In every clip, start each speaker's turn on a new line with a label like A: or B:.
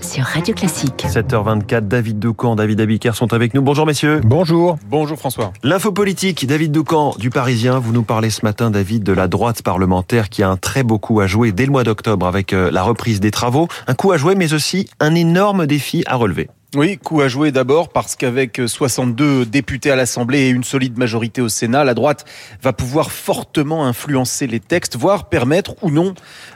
A: sur Radio Classique.
B: 7h24, David Doucan, David Abiker sont avec nous. Bonjour messieurs.
C: Bonjour.
D: Bonjour François.
B: L'info politique, David Doucan du Parisien. Vous nous parlez ce matin, David, de la droite parlementaire qui a un très beau coup à jouer dès le mois d'octobre avec euh, la reprise des travaux. Un coup à jouer, mais aussi un énorme défi à relever.
D: Oui, coup à jouer d'abord parce qu'avec 62 députés à l'Assemblée et une solide majorité au Sénat, la droite va pouvoir fortement influencer les textes, voire permettre ou non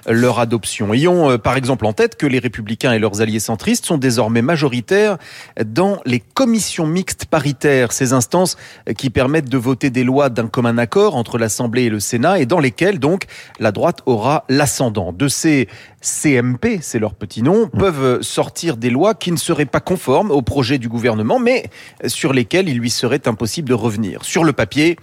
D: leur adoption. Ayons euh, par exemple en tête que les républicains et leurs alliés centristes sont désormais majoritaires dans les commissions mixtes paritaires, ces instances qui permettent de voter des lois d'un commun accord entre l'Assemblée et le Sénat et dans lesquelles donc la droite aura l'ascendant. De ces CMP, c'est leur petit nom, peuvent sortir des lois qui ne seraient pas conformes au projet du gouvernement, mais sur lesquelles il lui serait impossible de revenir. Sur le papier,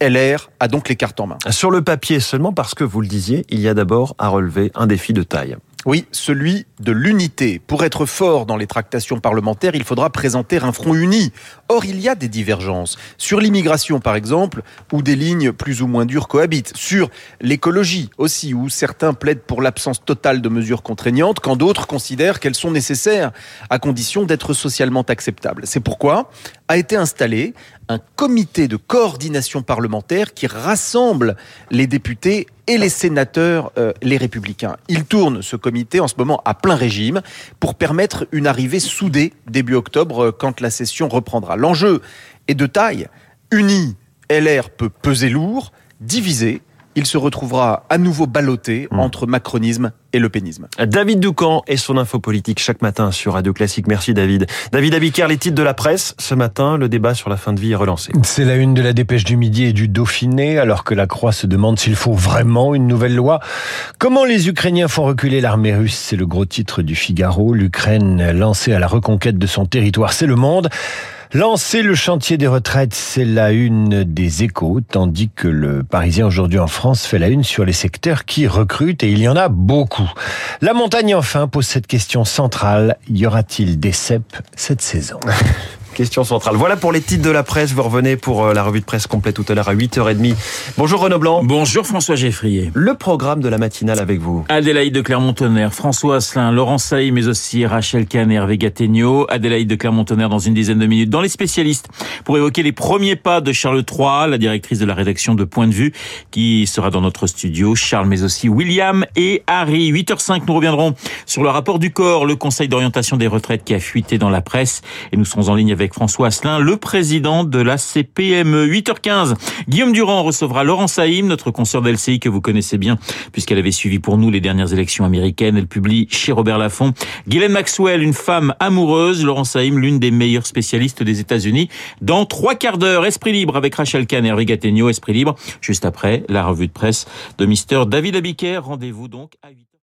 D: LR a donc les cartes en main.
B: Sur le papier seulement parce que vous le disiez, il y a d'abord à relever un défi de taille.
D: Oui, celui de l'unité. Pour être fort dans les tractations parlementaires, il faudra présenter un front uni. Or, il y a des divergences. Sur l'immigration, par exemple, où des lignes plus ou moins dures cohabitent. Sur l'écologie aussi, où certains plaident pour l'absence totale de mesures contraignantes, quand d'autres considèrent qu'elles sont nécessaires, à condition d'être socialement acceptables. C'est pourquoi a été installé un comité de coordination parlementaire qui rassemble les députés et les sénateurs, euh, les républicains. Il tourne ce comité en ce moment à plein régime pour permettre une arrivée soudée début octobre euh, quand la session reprendra. L'enjeu est de taille. Uni, LR peut peser lourd, divisé, il se retrouvera à nouveau ballotté mmh. entre macronisme et le pénisme.
B: David Doucan et son info politique chaque matin sur Radio Classique. Merci David. David Abiker, les titres de la presse. Ce matin, le débat sur la fin de vie est relancé.
C: C'est la une de la dépêche du midi et du Dauphiné, alors que la Croix se demande s'il faut vraiment une nouvelle loi. Comment les Ukrainiens font reculer l'armée russe? C'est le gros titre du Figaro. L'Ukraine lancée à la reconquête de son territoire, c'est le monde. Lancer le chantier des retraites, c'est la une des échos, tandis que le Parisien aujourd'hui en France fait la une sur les secteurs qui recrutent, et il y en a beaucoup. La montagne enfin pose cette question centrale, y aura-t-il des cèpes cette saison?
B: Question centrale. Voilà pour les titres de la presse. Vous revenez pour euh, la revue de presse complète tout à l'heure à 8h30. Bonjour Renaud Blanc.
E: Bonjour François Geffrier.
B: Le programme de la matinale avec vous.
E: Adélaïde de Clermont-Tonnerre, François Asselin, Laurent Saï, mais aussi Rachel Kahn, Hervé Gattegno. Adélaïde de Clermont-Tonnerre dans une dizaine de minutes. Dans les spécialistes, pour évoquer les premiers pas de Charles III, la directrice de la rédaction de Point de Vue, qui sera dans notre studio. Charles, mais aussi William et Harry. 8h05, nous reviendrons sur le rapport du corps, le conseil d'orientation des retraites qui a fuité dans la presse. Et nous serons en ligne avec François Asselin, le président de la CPME. 8h15, Guillaume Durand recevra Laurent Saïm, notre consoeur d'LCI que vous connaissez bien, puisqu'elle avait suivi pour nous les dernières élections américaines. Elle publie chez Robert Laffont. Guylaine Maxwell, une femme amoureuse. Laurent Saïm, l'une des meilleures spécialistes des États-Unis. Dans trois quarts d'heure, Esprit Libre avec Rachel Kahn et Hervé Gattegno. Esprit Libre, juste après la revue de presse de Mister David Abiker. Rendez-vous donc à 8h.